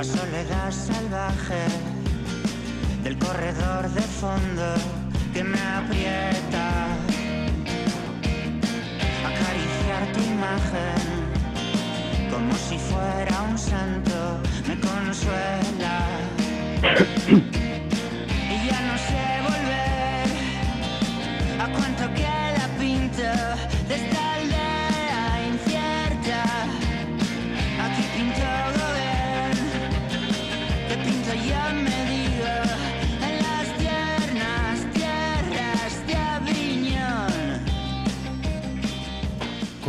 La soledad salvaje del corredor de fondo que me aprieta. Acariciar tu imagen como si fuera un santo me consuela.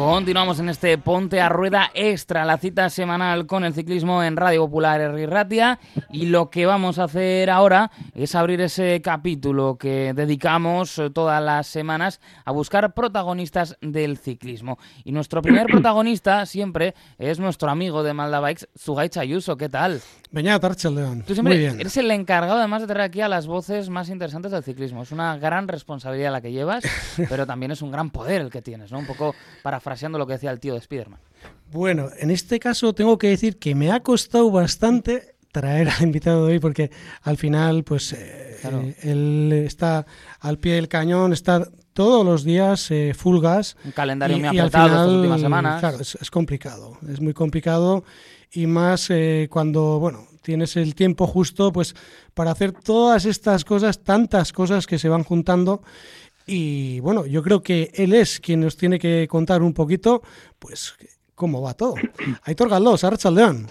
Continuamos en este Ponte a Rueda Extra, la cita semanal con el ciclismo en Radio Popular Herri Ratia. Y lo que vamos a hacer ahora es abrir ese capítulo que dedicamos eh, todas las semanas a buscar protagonistas del ciclismo. Y nuestro primer protagonista siempre es nuestro amigo de Malda Bikes, Zugaich Ayuso. ¿Qué tal? Beñat Archeldeón. Tú siempre Muy bien. eres el encargado además de traer aquí a las voces más interesantes del ciclismo. Es una gran responsabilidad la que llevas, pero también es un gran poder el que tienes, ¿no? Un poco parafraseando lo que decía el tío de Spiderman. Bueno, en este caso tengo que decir que me ha costado bastante traer al invitado de hoy porque al final pues eh, Claro. eh, él está al pie del cañón, está todos los días eh, full gas. Un calendario muy al apretado estas últimas semanas. Claro, es, es complicado, es muy complicado y más eh, cuando, bueno, tienes el tiempo justo pues para hacer todas estas cosas, tantas cosas que se van juntando y bueno, yo creo que él es quien nos tiene que contar un poquito, pues, cómo va todo. Aitor Galdós, Arrachaldeón.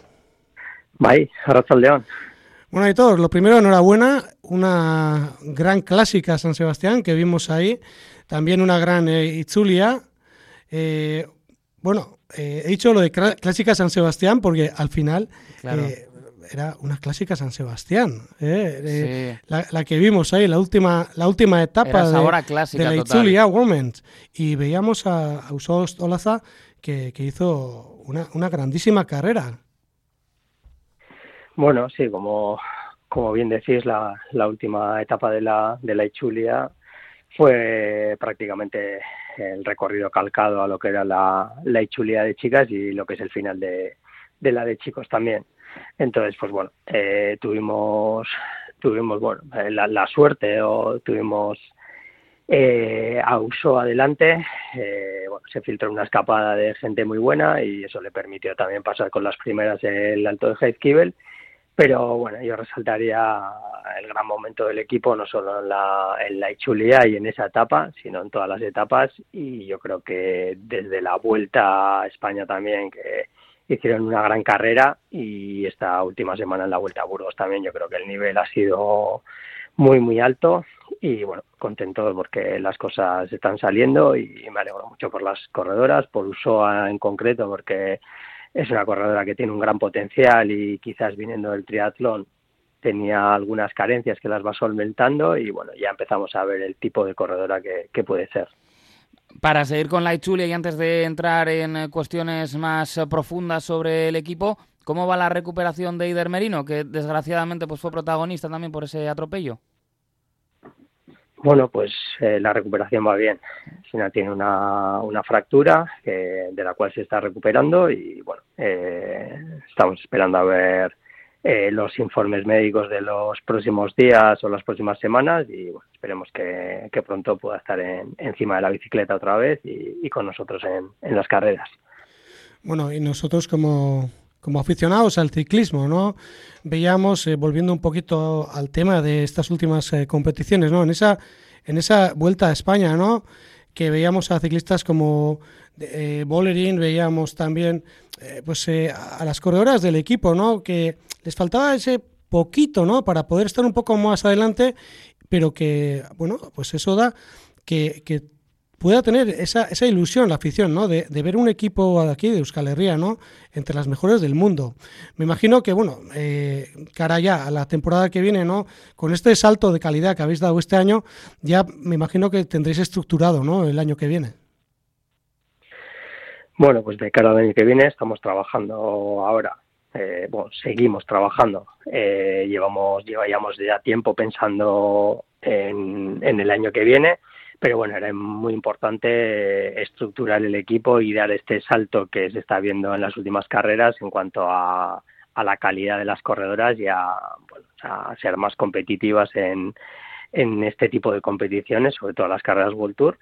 Bai, Arratzaldeón. Bueno, Aitor, lo primero, enhorabuena, una gran clásica San Sebastián que vimos ahí, también una gran eh, Itzulia. Eh, bueno, eh, he dicho lo de clá- clásica San Sebastián porque al final Claro. eh, era una clásica San Sebastián, eh, eh, Sí. la, la que vimos ahí, la última, la última etapa de, hora clásica de la total. Itzulia Women's. Y veíamos a, a Usos Olaza que, que hizo una, una grandísima carrera. Bueno, sí, como, como bien decís, la, la última etapa de la, de la Ichulia fue prácticamente el recorrido calcado a lo que era la, la Ichulia de chicas y lo que es el final de, de la de chicos también. Entonces, pues bueno, eh, tuvimos, tuvimos bueno, eh, la, suerte o tuvimos eh, a Uso adelante, eh, bueno, se filtró una escapada de gente muy buena y eso le permitió también pasar con las primeras el alto de Heizkibel. Pero bueno, yo resaltaría el gran momento del equipo, no solo en la, en la Ichulia y en esa etapa, sino en todas las etapas. Y yo creo que desde la vuelta a España también, que hicieron una gran carrera, y esta última semana en la vuelta a Burgos también, yo creo que el nivel ha sido muy, muy alto. Y bueno, contento porque las cosas están saliendo y me alegro mucho por las corredoras, por Usoa en concreto, porque es una corredora que tiene un gran potencial y quizás viniendo del triatlón tenía algunas carencias que las va solventando y bueno, ya empezamos a ver el tipo de corredora que, que puede ser. Para seguir con la Ichulia y antes de entrar en eh, cuestiones más eh, profundas sobre el equipo, ¿cómo va la recuperación de Ider Merino, que desgraciadamente pues fue protagonista también por ese atropello? Bueno, pues eh, la recuperación va bien. Sina tiene una, una fractura de la cual se está recuperando y bueno, eh, estamos esperando a ver eh, los informes médicos de los próximos días o las próximas semanas y bueno, esperemos que, pronto pueda estar en- encima de la bicicleta otra vez y, con nosotros en, en las carreras. Bueno, y nosotros como, como aficionados al ciclismo, ¿no? Veíamos, eh, volviendo un poquito al tema de estas últimas eh, competiciones, ¿no? En esa, en esa vuelta a España, ¿no? Que veíamos a ciclistas como Bolerín, veíamos también eh, pues eh, a las corredoras del equipo, ¿no? Que les faltaba ese poquito, ¿no? Para poder estar un poco más adelante, pero que, bueno, pues eso da que, que pueda tener esa, esa ilusión la afición, ¿no? De, de ver un equipo de aquí, de Euskal Herria, ¿no? Entre las mejores del mundo. Me imagino que, bueno, eh, cara ya a la temporada que viene, ¿no? Con este salto de calidad que habéis dado este año, ya me imagino que tendréis estructurado, ¿no? El año que viene. Bueno, pues de cara al año que viene estamos trabajando ahora. Eh, bueno, seguimos trabajando. Eh, llevamos, llevamos ya tiempo pensando en, en el año que viene, pero bueno, era muy importante estructurar el equipo y dar este salto que se está viendo en las últimas carreras en cuanto a, a la calidad de las corredoras y a, a ser más competitivas en, en este tipo de competiciones, sobre todo las carreras World Tour.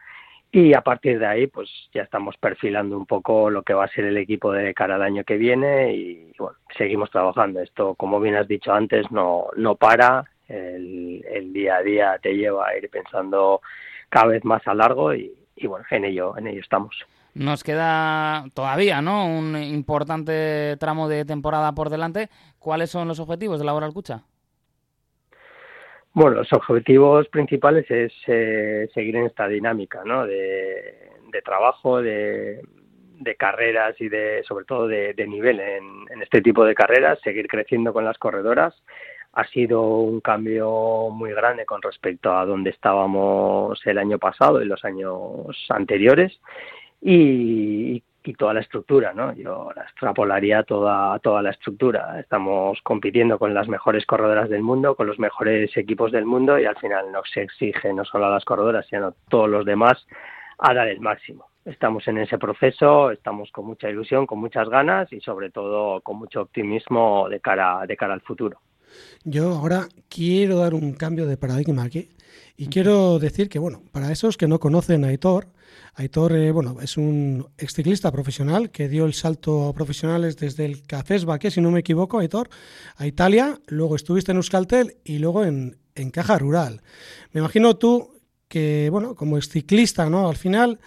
Y a partir de ahí, pues ya estamos perfilando un poco lo que va a ser el equipo de cara al año que viene y bueno, seguimos trabajando. Esto, como bien has dicho antes, no, no para. El, día a día te lleva a ir pensando cada vez más a largo y, bueno, en ello, en ello estamos. Nos queda todavía, ¿no? Un importante tramo de temporada por delante. ¿Cuáles son los objetivos de la Hora Cucha? Bueno, los objetivos principales es eh, seguir en esta dinámica. De, trabajo, de, carreras y de, sobre todo, de, nivel en, este tipo de carreras, seguir creciendo con las corredoras. Ha sido un cambio muy grande con respecto a donde estábamos el año pasado y los años anteriores y, y toda la estructura, ¿no? Yo la extrapolaría toda, toda la estructura. Estamos compitiendo con las mejores corredoras del mundo, con los mejores equipos del mundo y al final nos exige no solo a las corredoras, sino a todos los demás a dar el máximo. Estamos en ese proceso, estamos con mucha ilusión, con muchas ganas y sobre todo con mucho optimismo de cara, de cara al futuro. Yo ahora quiero dar un cambio de paradigma aquí y quiero decir que, bueno, para esos que no conocen a Aitor, Aitor eh, bueno, es un exciclista profesional que dio el salto a profesionales desde el Cafés que si no me equivoco, Aitor, a Italia, luego estuviste en Euskaltel y luego en, en Caja Rural. Me imagino tú que, bueno, como exciclista, ¿no? Al final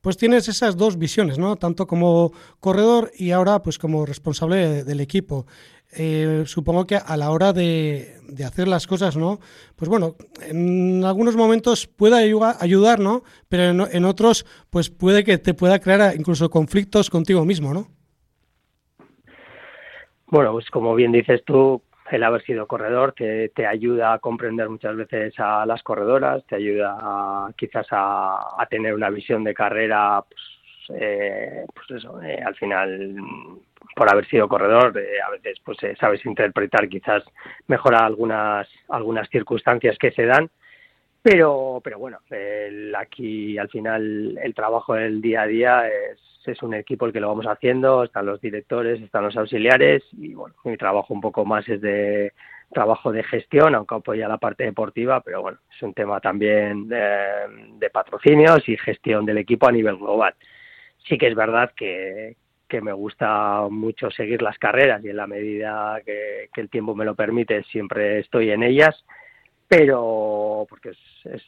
pues tienes esas dos visiones, ¿no? Tanto como corredor y ahora pues como responsable del equipo. Eh, supongo que a la hora de, hacer las cosas, ¿no? Pues bueno, en algunos momentos puede ayudar, ¿no? Pero en, otros, pues puede que te pueda crear incluso conflictos contigo mismo, ¿no? Bueno, pues como bien dices tú, el haber sido corredor te, te ayuda a comprender muchas veces a las corredoras, te ayuda quizás a, tener una visión de carrera, pues, eh, pues eso, eh, al final por haber sido corredor, eh, a veces pues eh, sabes interpretar quizás mejor algunas algunas circunstancias que se dan, pero pero bueno, aquí al final el trabajo del día a día es, es un equipo el que lo vamos haciendo, están los directores, están los auxiliares y bueno, mi trabajo un poco más es de trabajo de gestión, aunque apoya la parte deportiva, pero bueno, es un tema también de patrocinios y gestión del equipo a nivel global. Sí que es verdad que, que me gusta mucho seguir las carreras y en la medida que, el tiempo me lo permite siempre estoy en ellas, pero porque es,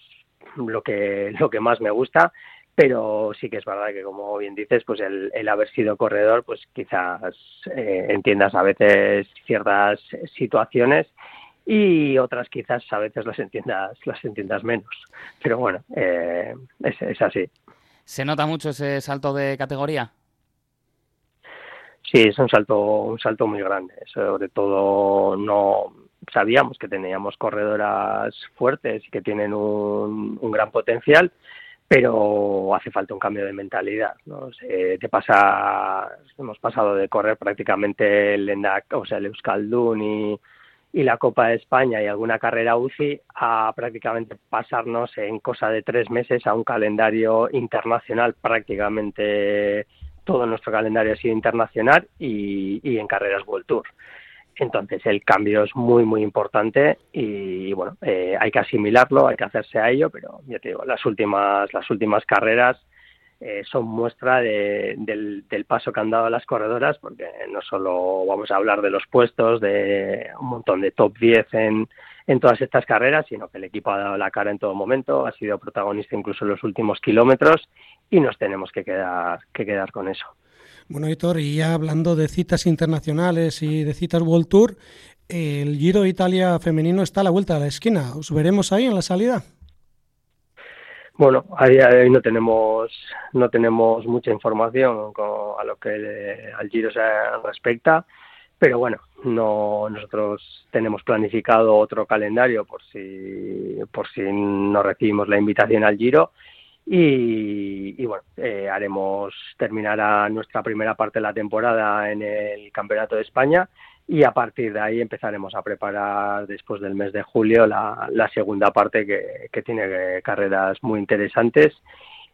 lo que lo que más me gusta, pero sí que es verdad que como bien dices, pues el, haber sido corredor, pues quizás eh, entiendas a veces ciertas situaciones y otras quizás a veces las entiendas las entiendas menos, pero bueno, eh, es, es así. ¿Se nota mucho ese salto de categoría? Sí, es un salto, un salto muy grande. Sobre todo no sabíamos que teníamos corredoras fuertes y que tienen un, gran potencial, pero hace falta un cambio de mentalidad. ¿no? te pasa, hemos pasado de correr prácticamente el ENDAC, o sea, el Euskaldun y, y la Copa de España y alguna carrera UCI a prácticamente pasarnos en cosa de tres meses a un calendario internacional prácticamente todo nuestro calendario ha sido internacional y, en carreras World Tour. Entonces el cambio es muy muy importante y bueno eh, hay que asimilarlo, hay que hacerse a ello, pero ya te digo las últimas las últimas carreras eh, son muestra del, paso que han dado las corredoras, porque no solo vamos a hablar de los puestos, de un montón de top 10 en, en todas estas carreras, sino que el equipo ha dado la cara en todo momento, ha sido protagonista incluso en los últimos kilómetros y nos tenemos que quedar, que quedar con eso. Bueno, Héctor, y ya hablando de citas internacionales y de citas World Tour, el Giro de Italia femenino está a la vuelta de la esquina. ¿Os veremos ahí en la salida? Bueno, a día de hoy no tenemos no tenemos mucha información con, a lo que al Giro se respecta, pero bueno, no nosotros tenemos planificado otro calendario por si por si no recibimos la invitación al Giro y, bueno, eh, haremos, terminará nuestra primera parte de la temporada en el Campeonato de España y a partir de ahí empezaremos a preparar después del mes de julio la, segunda parte que, tiene carreras muy interesantes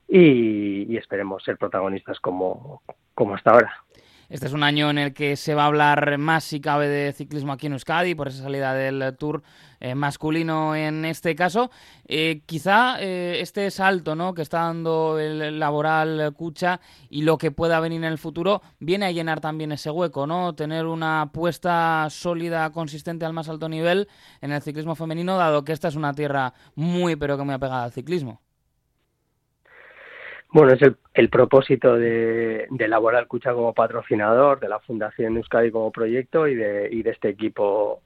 y, esperemos ser protagonistas como, como hasta ahora. Este es un año en el que se va a hablar más, si cabe, de ciclismo aquí en Euskadi, por esa salida del Tour eh, masculino en este caso. Eh, quizá eh, este salto ¿no? que está dando el laboral Cucha y lo que pueda venir en el futuro viene a llenar también ese hueco, ¿no? Tener una apuesta sólida, consistente al más alto nivel en el ciclismo femenino, dado que esta es una tierra muy, pero que muy apegada al ciclismo. Bueno, es el, propósito de, de Laboral Cucha como patrocinador, de la Fundación Euskadi como proyecto y de, y de este equipo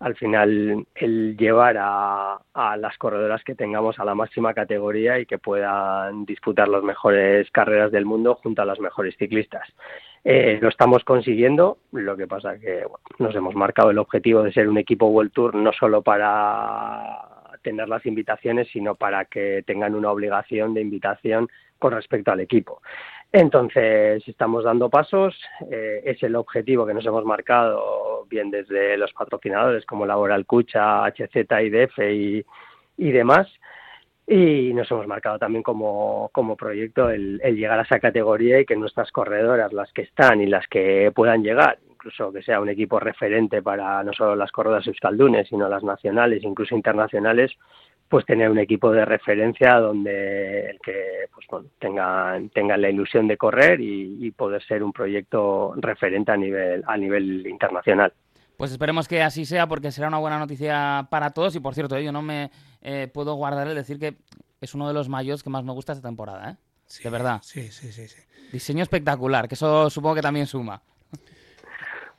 al final el llevar a, a, las corredoras que tengamos a la máxima categoría y que puedan disputar las mejores carreras del mundo junto a las mejores ciclistas. Eh, lo estamos consiguiendo, lo que pasa que nos hemos marcado el objetivo de ser un equipo World Tour no solo para tener las invitaciones, sino para que tengan una obligación de invitación con respecto al equipo. Entonces, estamos dando pasos, eh, es el objetivo que nos hemos marcado bien desde los patrocinadores como Laboral Cucha, HZ, IDF y, y demás. Y nos hemos marcado también como, como proyecto el, llegar a esa categoría y que nuestras corredoras, las que están y las que puedan llegar, incluso que sea un equipo referente para no solo las corredoras euskaldunes, sino las nacionales, incluso internacionales, pues tener un equipo de referencia donde el que pues bueno, tengan, tengan la ilusión de correr y, poder ser un proyecto referente a nivel, a nivel internacional. Pues esperemos que así sea porque será una buena noticia para todos y por cierto, yo no me eh, puedo guardar el decir que es uno de los mayos que más me gusta esta temporada, ¿eh? de verdad. Sí, sí, sí, sí. Diseño espectacular, que eso supongo que también suma.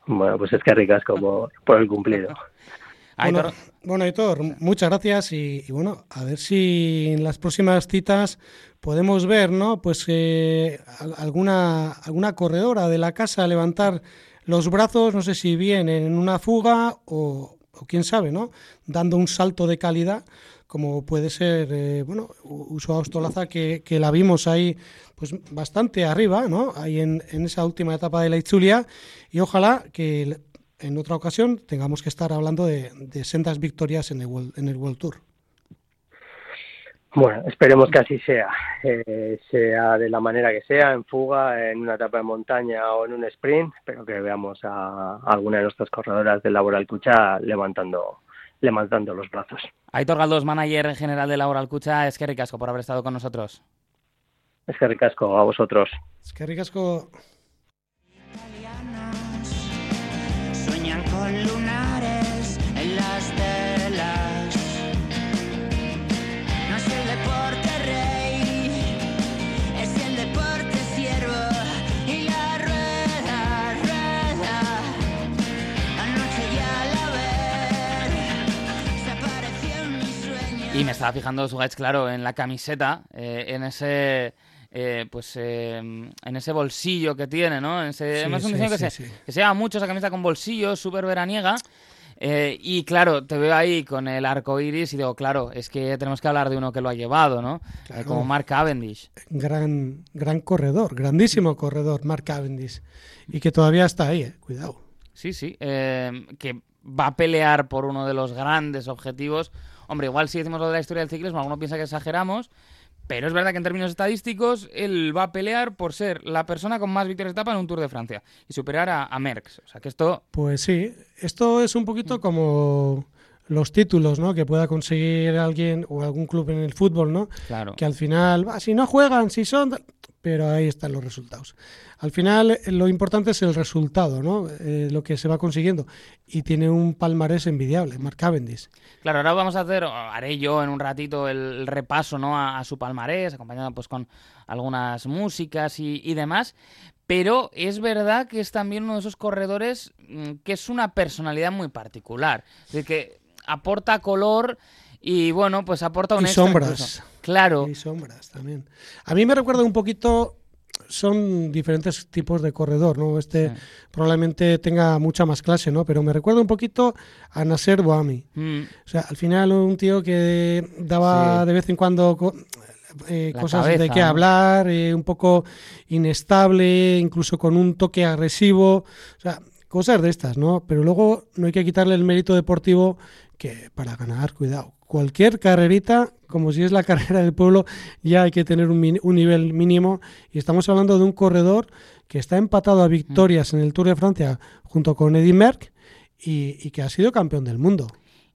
Bueno, pues es que ricas como por el cumplido. Bueno, bueno, Héctor, muchas gracias y, bueno, a ver si en las próximas citas podemos ver, ¿no? Pues eh, alguna, alguna corredora de la casa levantar los brazos, no sé si bien en una fuga o, quién sabe, ¿no? Dando un salto de calidad como puede ser, eh, bueno, Uso Austolaza, que, que la vimos ahí pues bastante arriba, ¿no? Ahí en, en esa última etapa de la Itzulia y ojalá que en otra ocasión tengamos que estar hablando de, sendas victorias en el, World, en el World Tour. Bueno, esperemos que así sea, eh, sea de la manera que sea, en fuga, en una etapa de montaña o en un sprint, pero que veamos a, alguna de nuestras corredoras del Laboral Cucha levantando, levantando los brazos. Aitor Galdós, manager general de Laboral Cucha, es que ricasco por haber estado con nosotros. Es que ricasco a vosotros. Es que ricasco. Lunares en las telas. No es el deporte rey, es el deporte siervo y la rueda, rueda. Anoche ya la ver, se apareció en mi sueño. Y me estaba fijando, Sugaich, claro, en la camiseta, eh, en ese eh, pues eh, en ese bolsillo que tiene, ¿no? Ese, un diseño que, se, que se llama mucho esa camisa con bolsillo, súper veraniega. Eh, y claro, te veo ahí con el arco iris y digo, claro, es que tenemos que hablar de uno que lo ha llevado, ¿no? como Mark Cavendish. Gran, gran corredor, grandísimo corredor, Mark Cavendish. Y que todavía está ahí, cuidado. Sí, sí, que va a pelear por uno de los grandes objetivos. Hombre, igual si decimos lo de la historia del ciclismo, alguno piensa que exageramos, pero es verdad que en términos estadísticos, él va a pelear por ser la persona con más victorias de etapa en un Tour de Francia y superar a, a Merckx. O sea que esto. Pues sí, esto es un poquito como los títulos ¿no? que pueda conseguir alguien o algún club en el fútbol, ¿no? Claro. Que al final, si no juegan, si son pero ahí están los resultados. Al final eh, lo importante es el resultado, ¿no? Eh, lo que se va consiguiendo. Y tiene un palmarés envidiable, Mark Cavendish. Claro, ahora vamos a hacer, haré yo en un ratito el repaso ¿no? a, su palmarés, acompañado pues con algunas músicas y, y, demás. Pero es verdad que es también uno de esos corredores mm, que es una personalidad muy particular. Es que aporta color y bueno, pues aporta un y sombras. Claro. Y sombras también. A mí me recuerda un poquito son diferentes tipos de corredor, ¿no? Este probablemente tenga mucha más clase, ¿no? Pero me recuerda un poquito a Nasser Boami. Mm. O sea, al final un tío que daba de vez en cuando eh, cosas de qué hablar, eh, un poco inestable, incluso con un toque agresivo. O sea, cosas de estas, ¿no? Pero luego no hay que quitarle el mérito deportivo que para ganar, cuidado, cualquier carrerita, como si es la carrera del pueblo, ya hay que tener un, nivel mínimo. Y estamos hablando de un corredor que está empatado a victorias en el Tour de Francia junto con Eddy Merckx y, que ha sido campeón del mundo.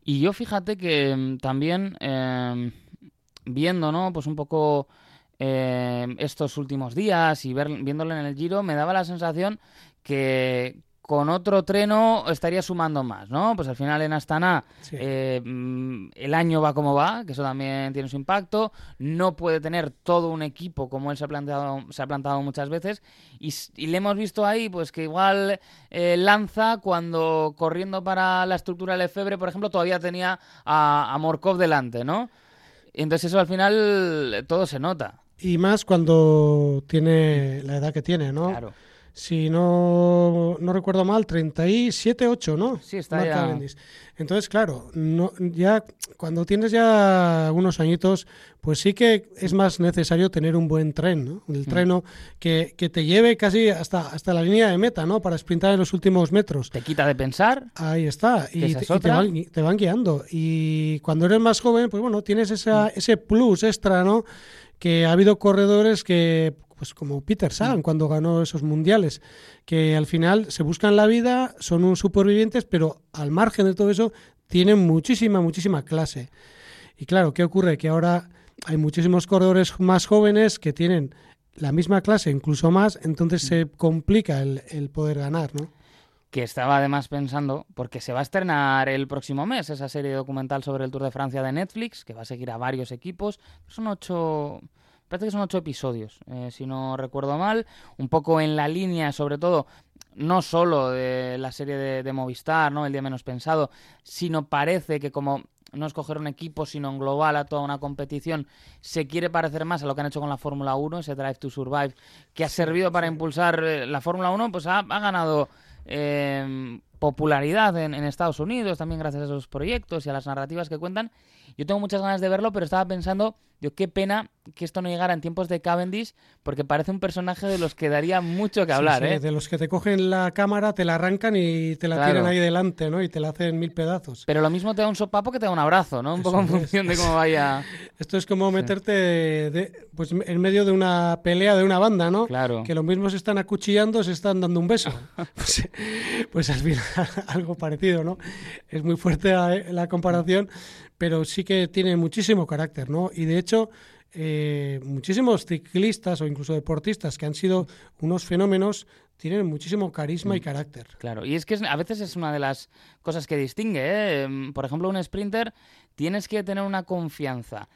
Y yo fíjate que mm, también eh, viendo, ¿no? Pues un poco eh, estos últimos días y ver, viéndolo en el Giro, me daba la sensación que con otro treno estaría sumando más, ¿no? Pues al final en Astana Sí. eh, mm, el año va como va, que eso también tiene su impacto. No puede tener todo un equipo como él se ha planteado, se ha plantado muchas veces. Y, le hemos visto ahí, pues que igual eh, lanza cuando corriendo para la estructura del Efebre, por ejemplo, todavía tenía a, a Morkov delante, ¿no? Entonces eso al final todo se nota. Y más cuando tiene la edad que tiene, ¿no? Claro. Si no, no recuerdo mal, 37, 8, ¿no? Sí, está Mark ya- Cavendish. Entonces, claro, no, ya cuando tienes ya unos añitos, pues sí que es más necesario tener un buen tren, ¿no? El Mm. treno que, que te lleve casi hasta, hasta la línea de meta, ¿no? Para sprintar en los últimos metros. Te quita de pensar. Ahí está, y, te, y te van, gui- te van guiando. Y cuando eres más joven, pues bueno, tienes esa, ese plus extra, ¿no? Que ha habido corredores que, pues como Peter Sagan cuando ganó esos mundiales, que al final se buscan la vida, son un supervivientes, pero al margen de todo eso tienen muchísima, muchísima clase. Y claro, ¿qué ocurre? Que ahora hay muchísimos corredores más jóvenes que tienen la misma clase, incluso más, entonces se complica el, el poder ganar, ¿no? que estaba además pensando, porque se va a estrenar el próximo mes esa serie documental sobre el Tour de Francia de Netflix, que va a seguir a varios equipos. Son ocho, parece que son ocho episodios, eh, si no recuerdo mal, un poco en la línea, sobre todo, no solo de la serie de, de Movistar, ¿no? El día menos pensado, sino parece que como no escoger un equipo, sino en global a toda una competición, se quiere parecer más a lo que han hecho con la Fórmula 1, ese Drive to Survive, que ha servido para impulsar eh, la Fórmula 1, pues ha, ha ganado eh, popularidad en, en Estados Unidos, también gracias a esos proyectos y a las narrativas que cuentan. Yo tengo muchas ganas de verlo, pero estaba pensando, yo qué pena que esto no llegara en tiempos de Cavendish, porque parece un personaje de los que daría mucho que hablar, Sí, sí, ¿eh? De los que te cogen la cámara, te la arrancan y te la Claro. tiran ahí delante, ¿no? Y te la hacen mil pedazos. Pero lo mismo te da un sopapo que te da un abrazo, ¿no? Un poco en es. función de cómo vaya. Esto es como meterte de- pues, en medio de una pelea de una banda, ¿no? Claro. Que los mismos se están acuchillando, se están dando un beso. pues, pues al final algo parecido, ¿no? Es muy fuerte la, la comparación, pero sí que tiene muchísimo carácter, ¿no? Y de hecho, eh, muchísimos ciclistas o incluso deportistas que han sido unos fenómenos tienen muchísimo carisma y carácter. Claro, y es que es- a veces es una de las cosas que distingue. ¿eh? Em, Por ejemplo, un sprinter tienes que tener una confianza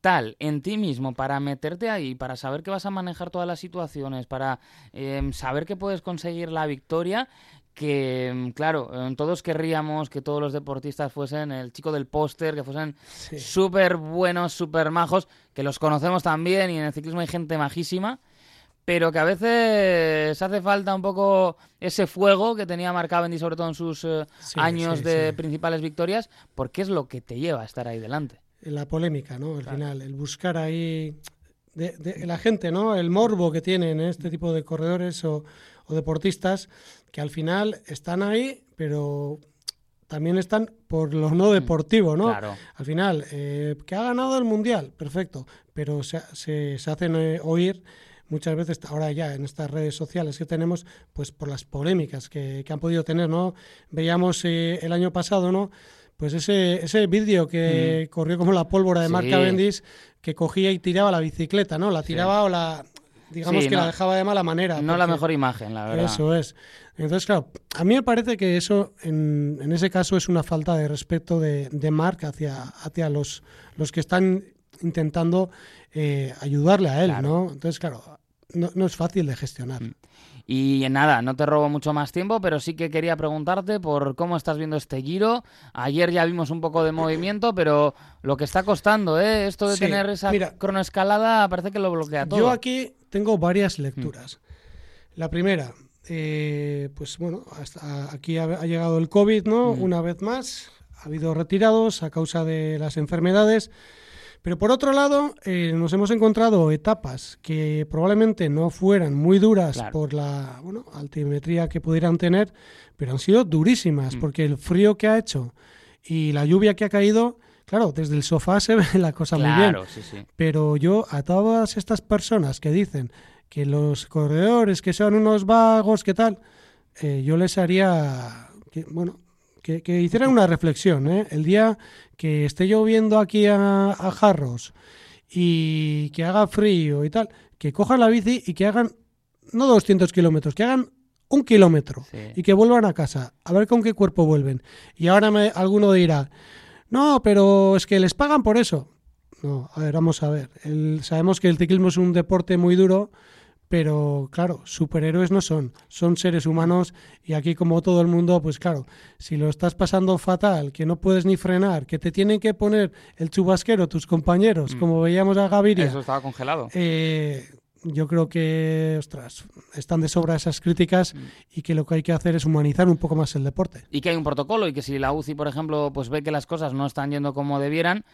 tal en ti mismo para meterte ahí, para saber que vas a manejar todas las situaciones, para em, saber que puedes conseguir la victoria, que em, claro, em, todos querríamos que todos los deportistas fuesen el chico del póster, que fuesen Sí. súper buenos, súper majos, que los conocemos también y en el ciclismo hay gente majísima, pero que a veces hace falta un poco ese fuego que tenía Mark Cavendish, sobre todo en sus eh, Sí, años sí, de principales victorias, porque es lo que te lleva a estar ahí delante. la polémica, ¿no? Al final, el buscar ahí de, de la gente, ¿no? El morbo que tienen este tipo de corredores o, o deportistas que al final están ahí, pero también están por lo no deportivo, ¿no? Claro. Al final, eh, que ha ganado el mundial, perfecto, pero se, se, se hacen eh, oír muchas veces, ahora ya en estas redes sociales que tenemos, pues por las polémicas que, que han podido tener, ¿no? Veíamos eh, el año pasado, ¿no? Pues ese, ese vídeo que corrió como la pólvora de Mark Sí. Cavendish, que cogía y tiraba la bicicleta, ¿no? La tiraba o la, digamos Sí, que no- la dejaba de mala manera. No la mejor imagen, la verdad. eso es. Entonces, claro, a mí me parece que eso, en, en ese caso, es una falta de respeto de, de Mark hacia, hacia los, los que están intentando eh, ayudarle a él, Claro. ¿no? Entonces, claro, no, no es fácil de gestionar. Y nada, no te robo mucho más tiempo, pero sí que quería preguntarte por cómo estás viendo este giro. Ayer ya vimos un poco de movimiento, pero lo que está costando, ¿eh? Esto de Sí, tener esa mira. cronoescalada parece que lo bloquea todo. Yo aquí tengo varias lecturas. La primera, eh, pues bueno, hasta aquí ha, ha llegado el COVID, ¿no? Una vez más, ha habido retirados a causa de las enfermedades. Pero por otro lado, eh, nos hemos encontrado etapas que probablemente no fueran muy duras Claro. por la bueno, altimetría que pudieran tener, pero han sido durísimas, porque el frío que ha hecho y la lluvia que ha caído, claro, desde el sofá se ve la cosa muy bien. Sí, sí. Pero yo a todas estas personas que dicen que los corredores que son unos vagos, ¿qué tal? Eh, yo les haría, que, bueno, que, que hicieran una reflexión. ¿eh? El día que esté lloviendo aquí a, a Jarros y que haga frío y tal, que cojan la bici y que hagan, no 200 kilómetros, que hagan un kilómetro Sí. y que vuelvan a casa, a ver con qué cuerpo vuelven. Y ahora me, alguno dirá, no, pero es que les pagan por eso. No, a ver, vamos a ver. El- sabemos que el ciclismo es un deporte muy duro, pero claro, superhéroes no son, son seres humanos y aquí como todo el mundo, pues claro, si lo estás pasando fatal, que no puedes ni frenar, que te tienen que poner el chubasquero tus compañeros, Mm. como veíamos a Gaviria, Eso estaba congelado. eh, yo creo que, ostras, están de sobra esas críticas Mm. y que lo que hay que hacer es humanizar un poco más el deporte. y que hay un protocolo y que si la UCI, por ejemplo, pues ve que las cosas no están yendo como debieran,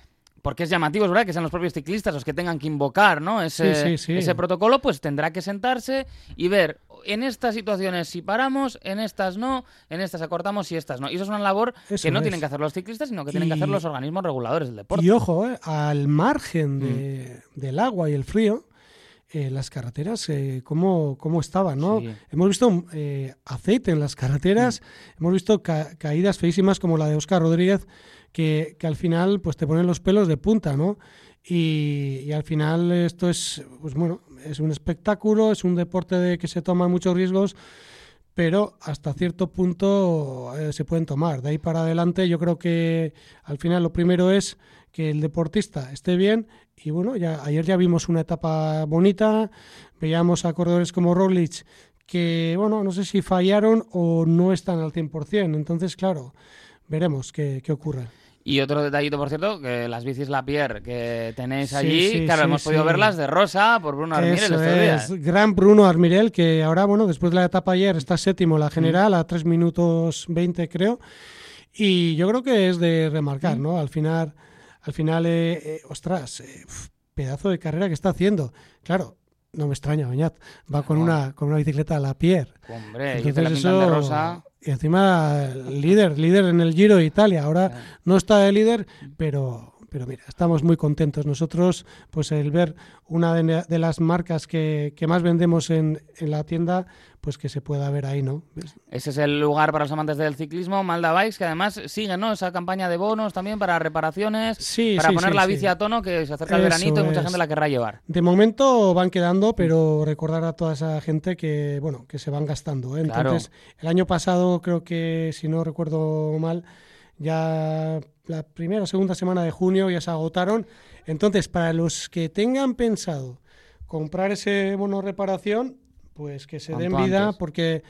porque es llamativo, es verdad, que sean los propios ciclistas los que tengan que invocar ¿no? ese, Sí, sí, sí. ese protocolo, pues tendrá que sentarse y ver en estas situaciones si paramos, en estas no, en estas acortamos y estas no. Y eso es una labor Eso que no es. tienen que hacer los ciclistas, sino que tienen que hacer los organismos reguladores del deporte. Y ojo, eh, al margen de- del agua y el frío, eh, las carreteras, eh, ¿cómo, cómo estaban? ¿no? Sí. Hemos visto eh, aceite en las carreteras, hemos visto ca- caídas feísimas como la de Oscar Rodríguez, que, que al final pues te ponen los pelos de punta, ¿no? Y, y al final esto es, pues bueno, es un espectáculo, es un deporte de que se toman muchos riesgos, pero hasta cierto punto eh, se pueden tomar. De ahí para adelante yo creo que al final lo primero es que el deportista esté bien y bueno, ya ayer ya vimos una etapa bonita, veíamos a corredores como Roglic que bueno, no sé si fallaron o no están al 100%, entonces claro, veremos qué, qué ocurre. Y otro detallito, por cierto, que las bicis Lapierre que tenéis allí, sí, claro, sí, hemos podido verlas de rosa por Bruno Armirel Eso es, gran Bruno Armirel, que ahora, bueno, después de la etapa ayer está séptimo la general a 3 minutos 20 creo, y yo creo que es de remarcar, ¿no? Al final, al final, eh, eh, ostras, eh, pedazo de carrera que está haciendo. Claro, no me extraña, Bañat, va con No. una con una bicicleta a la Pierre. Hombre, y Entonces de eso- rosa. Y encima líder, líder en el Giro de Italia. Ahora no está de líder, pero, pero mira, estamos muy contentos. Nosotros, pues el ver una de, de las marcas que, que más vendemos en, en la tienda, pues que se pueda ver ahí, ¿no? ¿Ves? Ese es el lugar para los amantes del ciclismo, Malda Bikes, que además sigue ¿no? esa campaña de bonos también para reparaciones, Sí, para sí, poner sí, la bici a tono, que se acerca el veranito y mucha es. gente la querrá llevar. De momento van quedando, pero recordar a toda esa gente que, bueno, que se van gastando. ¿eh? Claro. Entonces, el año pasado, creo que, si no recuerdo mal, ya la primera o segunda semana de junio ya se agotaron. Entonces, para los que tengan pensado comprar ese bono reparación, pues que se den vida, antes. porque,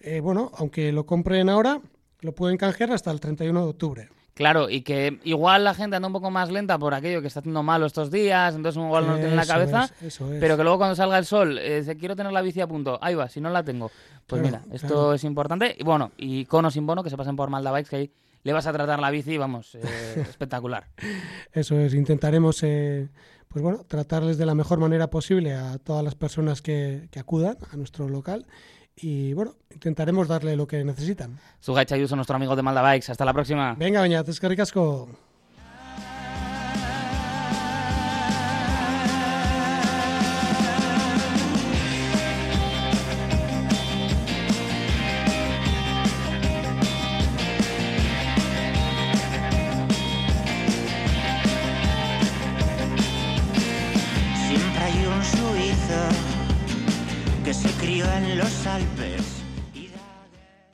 eh, bueno, aunque lo compren ahora, lo pueden canjear hasta el 31 de octubre. Claro, y que igual la gente anda un poco más lenta por aquello que está haciendo malo estos días, entonces igual no lo tiene en la cabeza, es, eso es. pero que luego cuando salga el sol eh, quiero tener la bici a punto, ahí va, si no la tengo. Pues Claro, mira, esto claro. es importante. Y bueno, y con o sin bono, que se pasen por Malda Bikes, que ahí le vas a tratar la bici, vamos, eh, espectacular. Eso es, intentaremos, eh, pues bueno, tratarles de la mejor manera posible a todas las personas que, que acudan a nuestro local y bueno, intentaremos darle lo que necesitan. Zugay Chayuso, nuestro amigo de Malda Bikes. Hasta la próxima. Venga, Beñat, es que ricasco.